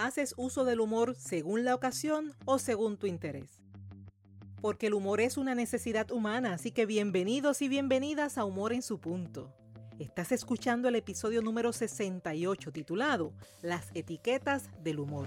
¿Haces uso del humor según la ocasión o según tu interés? Porque el humor es una necesidad humana, así que bienvenidos y bienvenidas a Humor en su punto. Estás escuchando el episodio número 68 titulado Las etiquetas del humor.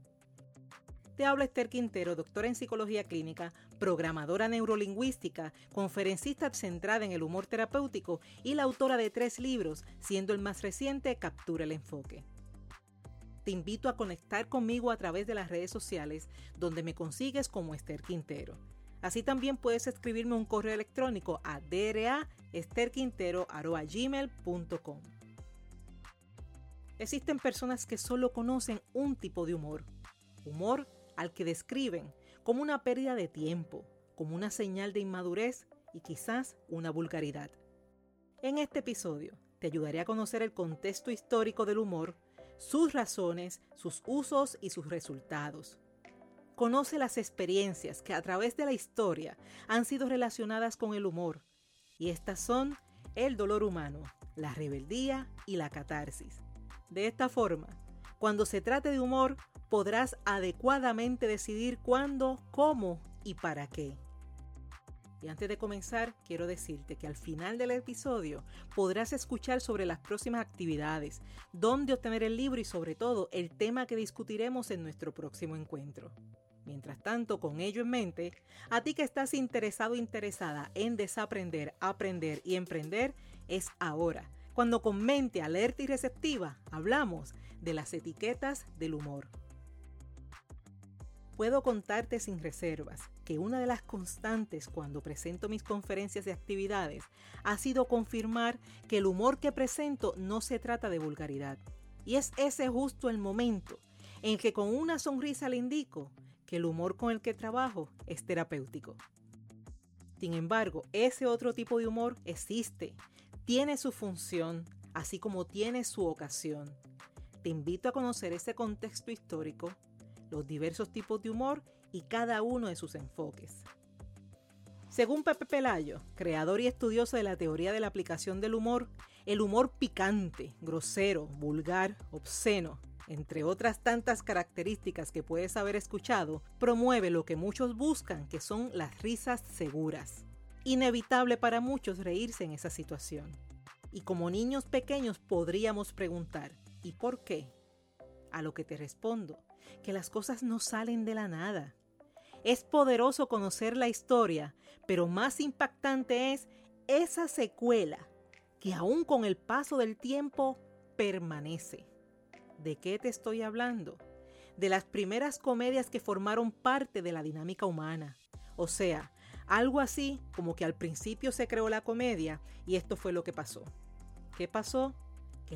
Te habla Esther Quintero, doctora en psicología clínica, programadora neurolingüística, conferencista centrada en el humor terapéutico y la autora de tres libros, siendo el más reciente Captura el Enfoque. Te invito a conectar conmigo a través de las redes sociales, donde me consigues como Esther Quintero. Así también puedes escribirme un correo electrónico a draesterquintero.gmail.com Existen personas que solo conocen un tipo de humor. Humor al que describen como una pérdida de tiempo, como una señal de inmadurez y quizás una vulgaridad. En este episodio te ayudaré a conocer el contexto histórico del humor, sus razones, sus usos y sus resultados. Conoce las experiencias que a través de la historia han sido relacionadas con el humor, y estas son el dolor humano, la rebeldía y la catarsis. De esta forma, cuando se trate de humor, podrás adecuadamente decidir cuándo, cómo y para qué. Y antes de comenzar, quiero decirte que al final del episodio podrás escuchar sobre las próximas actividades, dónde obtener el libro y sobre todo el tema que discutiremos en nuestro próximo encuentro. Mientras tanto, con ello en mente, a ti que estás interesado o interesada en desaprender, aprender y emprender, es ahora, cuando con mente alerta y receptiva hablamos de las etiquetas del humor. Puedo contarte sin reservas que una de las constantes cuando presento mis conferencias de actividades ha sido confirmar que el humor que presento no se trata de vulgaridad. Y es ese justo el momento en que con una sonrisa le indico que el humor con el que trabajo es terapéutico. Sin embargo, ese otro tipo de humor existe, tiene su función, así como tiene su ocasión. Te invito a conocer ese contexto histórico los diversos tipos de humor y cada uno de sus enfoques. Según Pepe Pelayo, creador y estudioso de la teoría de la aplicación del humor, el humor picante, grosero, vulgar, obsceno, entre otras tantas características que puedes haber escuchado, promueve lo que muchos buscan, que son las risas seguras. Inevitable para muchos reírse en esa situación. Y como niños pequeños podríamos preguntar, ¿y por qué? A lo que te respondo, que las cosas no salen de la nada. Es poderoso conocer la historia, pero más impactante es esa secuela que aún con el paso del tiempo permanece. ¿De qué te estoy hablando? De las primeras comedias que formaron parte de la dinámica humana. O sea, algo así como que al principio se creó la comedia y esto fue lo que pasó. ¿Qué pasó?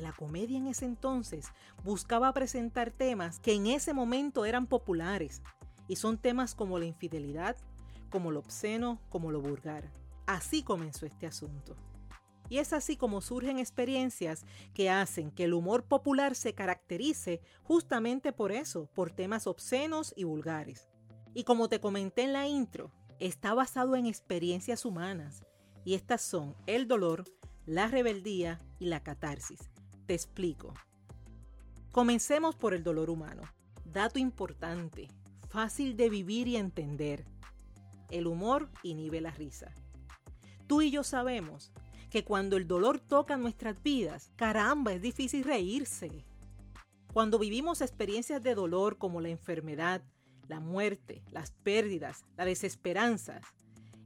La comedia en ese entonces buscaba presentar temas que en ese momento eran populares, y son temas como la infidelidad, como lo obsceno, como lo vulgar. Así comenzó este asunto. Y es así como surgen experiencias que hacen que el humor popular se caracterice justamente por eso, por temas obscenos y vulgares. Y como te comenté en la intro, está basado en experiencias humanas, y estas son el dolor, la rebeldía y la catarsis. Te explico. Comencemos por el dolor humano. Dato importante, fácil de vivir y entender. El humor inhibe la risa. Tú y yo sabemos que cuando el dolor toca nuestras vidas, caramba, es difícil reírse. Cuando vivimos experiencias de dolor como la enfermedad, la muerte, las pérdidas, la desesperanza,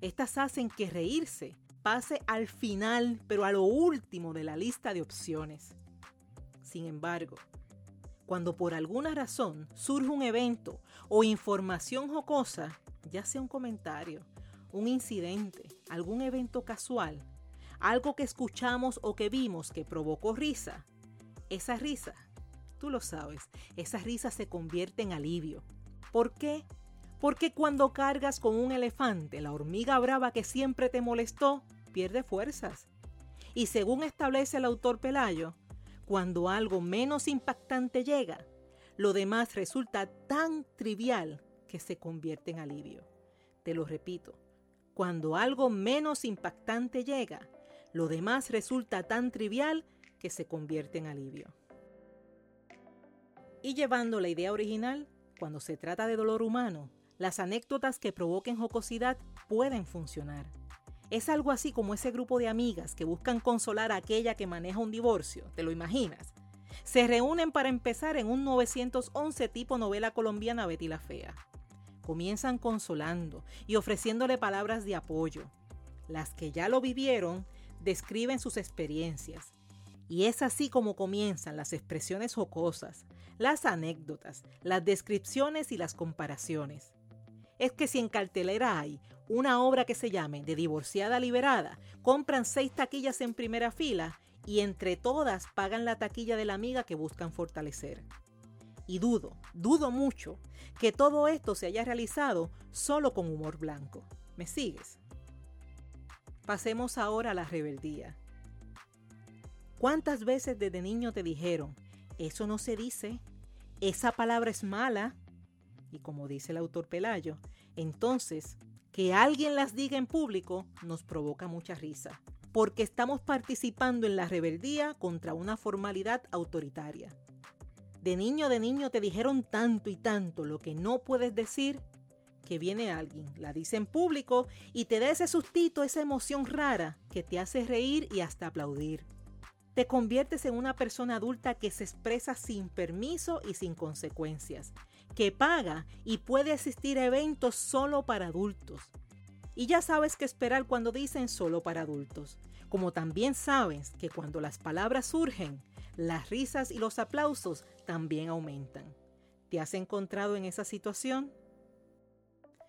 estas hacen que reírse pase al final, pero a lo último de la lista de opciones. Sin embargo, cuando por alguna razón surge un evento o información jocosa, ya sea un comentario, un incidente, algún evento casual, algo que escuchamos o que vimos que provocó risa, esa risa, tú lo sabes, esa risa se convierte en alivio. ¿Por qué? Porque cuando cargas con un elefante, la hormiga brava que siempre te molestó, pierde fuerzas. Y según establece el autor Pelayo, cuando algo menos impactante llega, lo demás resulta tan trivial que se convierte en alivio. Te lo repito, cuando algo menos impactante llega, lo demás resulta tan trivial que se convierte en alivio. Y llevando la idea original, cuando se trata de dolor humano, las anécdotas que provoquen jocosidad pueden funcionar. Es algo así como ese grupo de amigas que buscan consolar a aquella que maneja un divorcio, ¿te lo imaginas? Se reúnen para empezar en un 911 tipo novela colombiana Betty la Fea. Comienzan consolando y ofreciéndole palabras de apoyo. Las que ya lo vivieron describen sus experiencias. Y es así como comienzan las expresiones jocosas, las anécdotas, las descripciones y las comparaciones. Es que si en cartelera hay una obra que se llame De divorciada liberada, compran seis taquillas en primera fila y entre todas pagan la taquilla de la amiga que buscan fortalecer. Y dudo, dudo mucho que todo esto se haya realizado solo con humor blanco. ¿Me sigues? Pasemos ahora a la rebeldía. ¿Cuántas veces desde niño te dijeron, eso no se dice, esa palabra es mala? Y como dice el autor Pelayo, entonces que alguien las diga en público nos provoca mucha risa, porque estamos participando en la rebeldía contra una formalidad autoritaria. De niño de niño te dijeron tanto y tanto lo que no puedes decir que viene alguien, la dice en público y te da ese sustito, esa emoción rara que te hace reír y hasta aplaudir. Te conviertes en una persona adulta que se expresa sin permiso y sin consecuencias, que paga y puede asistir a eventos solo para adultos. Y ya sabes qué esperar cuando dicen solo para adultos, como también sabes que cuando las palabras surgen, las risas y los aplausos también aumentan. ¿Te has encontrado en esa situación?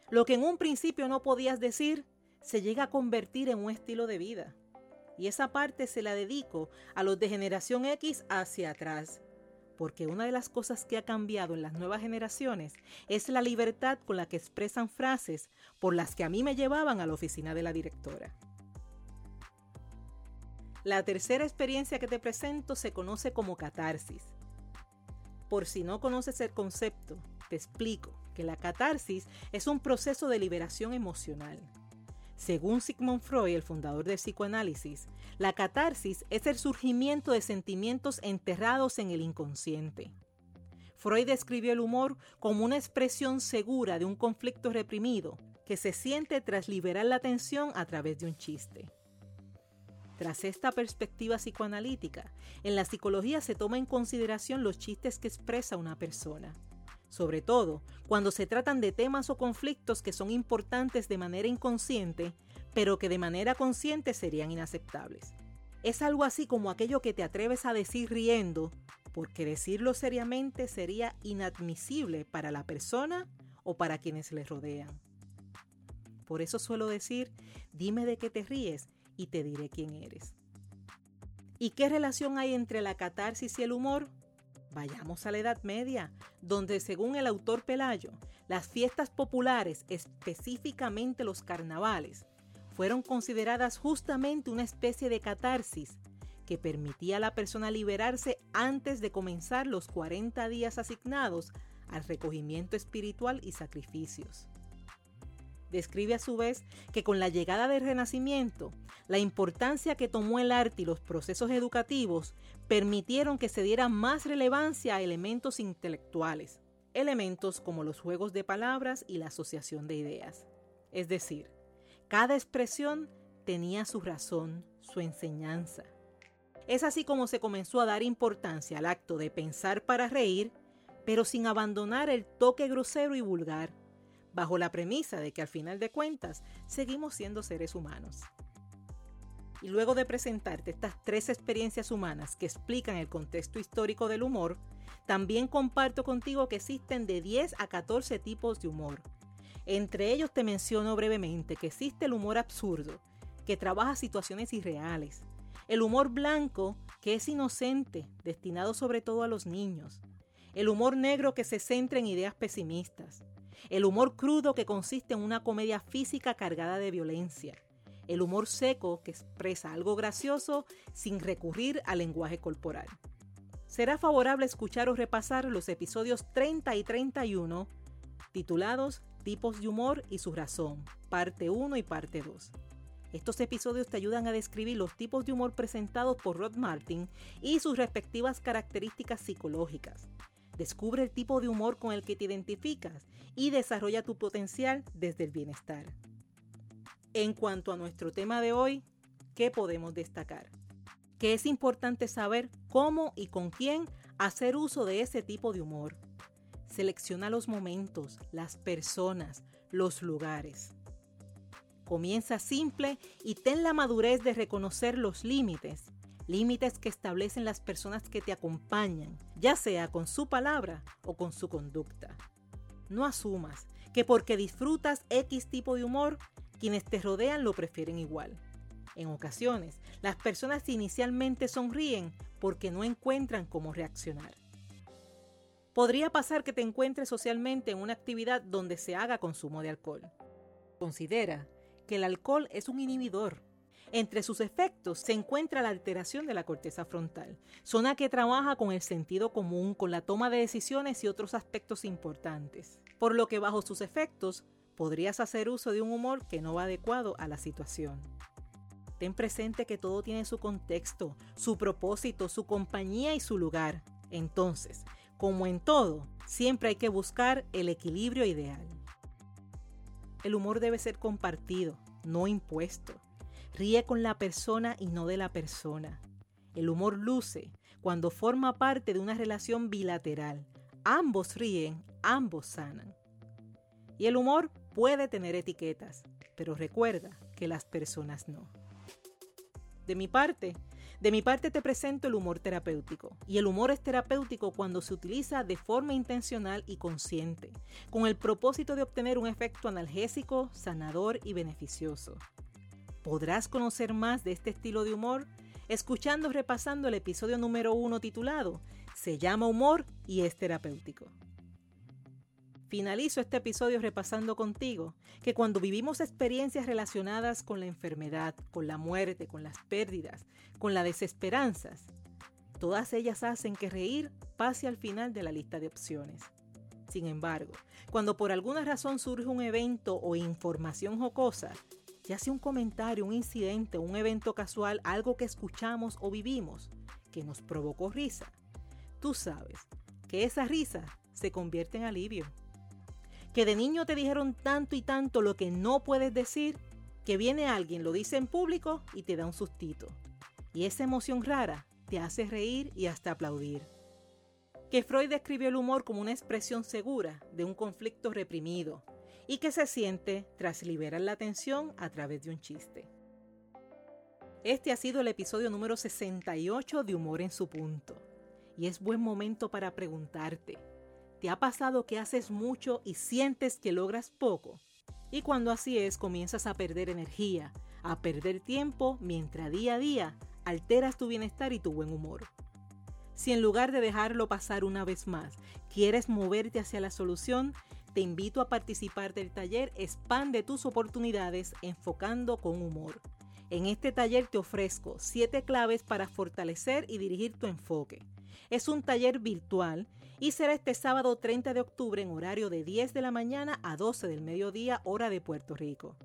Lo que en un principio no podías decir, se llega a convertir en un estilo de vida. Y esa parte se la dedico a los de generación X hacia atrás, porque una de las cosas que ha cambiado en las nuevas generaciones es la libertad con la que expresan frases por las que a mí me llevaban a la oficina de la directora. La tercera experiencia que te presento se conoce como catarsis. Por si no conoces el concepto, te explico que la catarsis es un proceso de liberación emocional según Sigmund Freud, el fundador del psicoanálisis, la catarsis es el surgimiento de sentimientos enterrados en el inconsciente. Freud describió el humor como una expresión segura de un conflicto reprimido que se siente tras liberar la tensión a través de un chiste. Tras esta perspectiva psicoanalítica, en la psicología se toma en consideración los chistes que expresa una persona sobre todo cuando se tratan de temas o conflictos que son importantes de manera inconsciente, pero que de manera consciente serían inaceptables. Es algo así como aquello que te atreves a decir riendo, porque decirlo seriamente sería inadmisible para la persona o para quienes le rodean. Por eso suelo decir, dime de qué te ríes y te diré quién eres. ¿Y qué relación hay entre la catarsis y el humor? Vayamos a la Edad Media, donde según el autor Pelayo, las fiestas populares, específicamente los carnavales, fueron consideradas justamente una especie de catarsis que permitía a la persona liberarse antes de comenzar los 40 días asignados al recogimiento espiritual y sacrificios. Describe a su vez que con la llegada del Renacimiento, la importancia que tomó el arte y los procesos educativos permitieron que se diera más relevancia a elementos intelectuales, elementos como los juegos de palabras y la asociación de ideas. Es decir, cada expresión tenía su razón, su enseñanza. Es así como se comenzó a dar importancia al acto de pensar para reír, pero sin abandonar el toque grosero y vulgar bajo la premisa de que al final de cuentas seguimos siendo seres humanos. Y luego de presentarte estas tres experiencias humanas que explican el contexto histórico del humor, también comparto contigo que existen de 10 a 14 tipos de humor. Entre ellos te menciono brevemente que existe el humor absurdo, que trabaja situaciones irreales. El humor blanco, que es inocente, destinado sobre todo a los niños. El humor negro que se centra en ideas pesimistas. El humor crudo que consiste en una comedia física cargada de violencia. El humor seco que expresa algo gracioso sin recurrir al lenguaje corporal. Será favorable escuchar repasar los episodios 30 y 31 titulados Tipos de humor y su razón, parte 1 y parte 2. Estos episodios te ayudan a describir los tipos de humor presentados por Rod Martin y sus respectivas características psicológicas. Descubre el tipo de humor con el que te identificas y desarrolla tu potencial desde el bienestar. En cuanto a nuestro tema de hoy, ¿qué podemos destacar? Que es importante saber cómo y con quién hacer uso de ese tipo de humor. Selecciona los momentos, las personas, los lugares. Comienza simple y ten la madurez de reconocer los límites, límites que establecen las personas que te acompañan, ya sea con su palabra o con su conducta. No asumas que porque disfrutas X tipo de humor, quienes te rodean lo prefieren igual. En ocasiones, las personas inicialmente sonríen porque no encuentran cómo reaccionar. Podría pasar que te encuentres socialmente en una actividad donde se haga consumo de alcohol. Considera que el alcohol es un inhibidor. Entre sus efectos se encuentra la alteración de la corteza frontal, zona que trabaja con el sentido común, con la toma de decisiones y otros aspectos importantes, por lo que bajo sus efectos podrías hacer uso de un humor que no va adecuado a la situación. Ten presente que todo tiene su contexto, su propósito, su compañía y su lugar. Entonces, como en todo, siempre hay que buscar el equilibrio ideal. El humor debe ser compartido, no impuesto. Ríe con la persona y no de la persona. El humor luce cuando forma parte de una relación bilateral. Ambos ríen, ambos sanan. Y el humor puede tener etiquetas, pero recuerda que las personas no. De mi parte, de mi parte te presento el humor terapéutico. Y el humor es terapéutico cuando se utiliza de forma intencional y consciente, con el propósito de obtener un efecto analgésico, sanador y beneficioso. Podrás conocer más de este estilo de humor escuchando repasando el episodio número uno titulado Se llama humor y es terapéutico. Finalizo este episodio repasando contigo que cuando vivimos experiencias relacionadas con la enfermedad, con la muerte, con las pérdidas, con las desesperanzas, todas ellas hacen que reír pase al final de la lista de opciones. Sin embargo, cuando por alguna razón surge un evento o información jocosa, ya sea un comentario, un incidente, un evento casual, algo que escuchamos o vivimos, que nos provocó risa, tú sabes que esa risa se convierte en alivio que de niño te dijeron tanto y tanto lo que no puedes decir, que viene alguien, lo dice en público y te da un sustito. Y esa emoción rara te hace reír y hasta aplaudir. Que Freud describió el humor como una expresión segura de un conflicto reprimido y que se siente tras liberar la tensión a través de un chiste. Este ha sido el episodio número 68 de Humor en su punto. Y es buen momento para preguntarte, ¿Te ha pasado que haces mucho y sientes que logras poco? Y cuando así es, comienzas a perder energía, a perder tiempo, mientras día a día alteras tu bienestar y tu buen humor. Si en lugar de dejarlo pasar una vez más, quieres moverte hacia la solución, te invito a participar del taller Expande tus oportunidades enfocando con humor. En este taller te ofrezco 7 claves para fortalecer y dirigir tu enfoque. Es un taller virtual y será este sábado 30 de octubre en horario de 10 de la mañana a 12 del mediodía hora de Puerto Rico.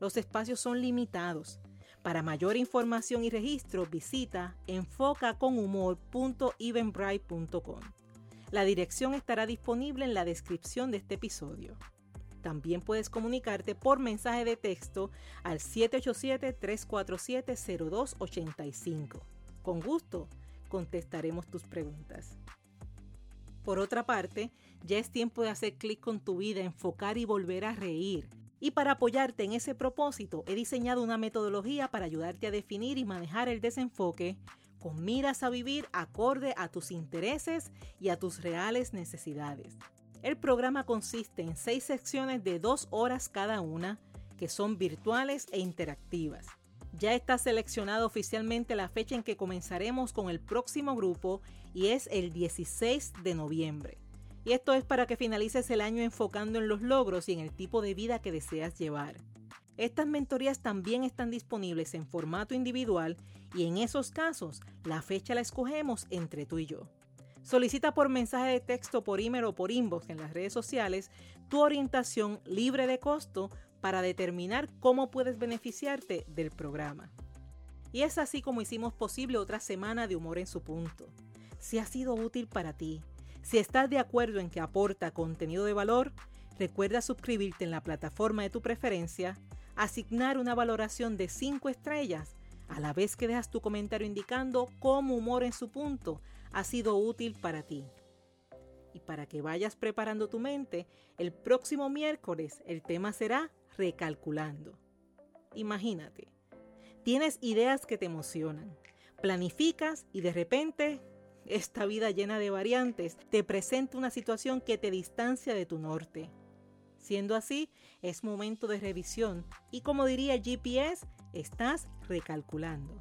Los espacios son limitados. Para mayor información y registro visita enfocaconhumor.evenbright.com. La dirección estará disponible en la descripción de este episodio. También puedes comunicarte por mensaje de texto al 787-347-0285. Con gusto, contestaremos tus preguntas. Por otra parte, ya es tiempo de hacer clic con tu vida, enfocar y volver a reír. Y para apoyarte en ese propósito, he diseñado una metodología para ayudarte a definir y manejar el desenfoque con miras a vivir acorde a tus intereses y a tus reales necesidades. El programa consiste en seis secciones de dos horas cada una, que son virtuales e interactivas Ya está seleccionada oficialmente la fecha en que comenzaremos con el próximo grupo y es el 16 de noviembre. Y esto es para que finalices el año enfocando en los logros y en el tipo de vida que deseas llevar. Estas mentorías también están disponibles en formato individual y en esos casos la fecha la escogemos entre tú y yo. Solicita por mensaje de texto, por email o por inbox en las redes sociales tu orientación libre de costo para determinar cómo puedes beneficiarte del programa. Y es así como hicimos posible otra semana de humor en su punto. Si ha sido útil para ti, si estás de acuerdo en que aporta contenido de valor, recuerda suscribirte en la plataforma de tu preferencia, asignar una valoración de 5 estrellas, a la vez que dejas tu comentario indicando cómo humor en su punto ha sido útil para ti. Y para que vayas preparando tu mente, el próximo miércoles el tema será recalculando. Imagínate, tienes ideas que te emocionan, planificas y de repente esta vida llena de variantes te presenta una situación que te distancia de tu norte. Siendo así, es momento de revisión y como diría GPS, estás recalculando.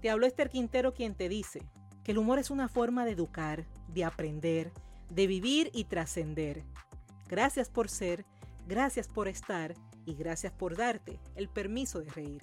Te habló Esther Quintero quien te dice que el humor es una forma de educar, de aprender, de vivir y trascender. Gracias por ser, gracias por estar y gracias por darte el permiso de reír.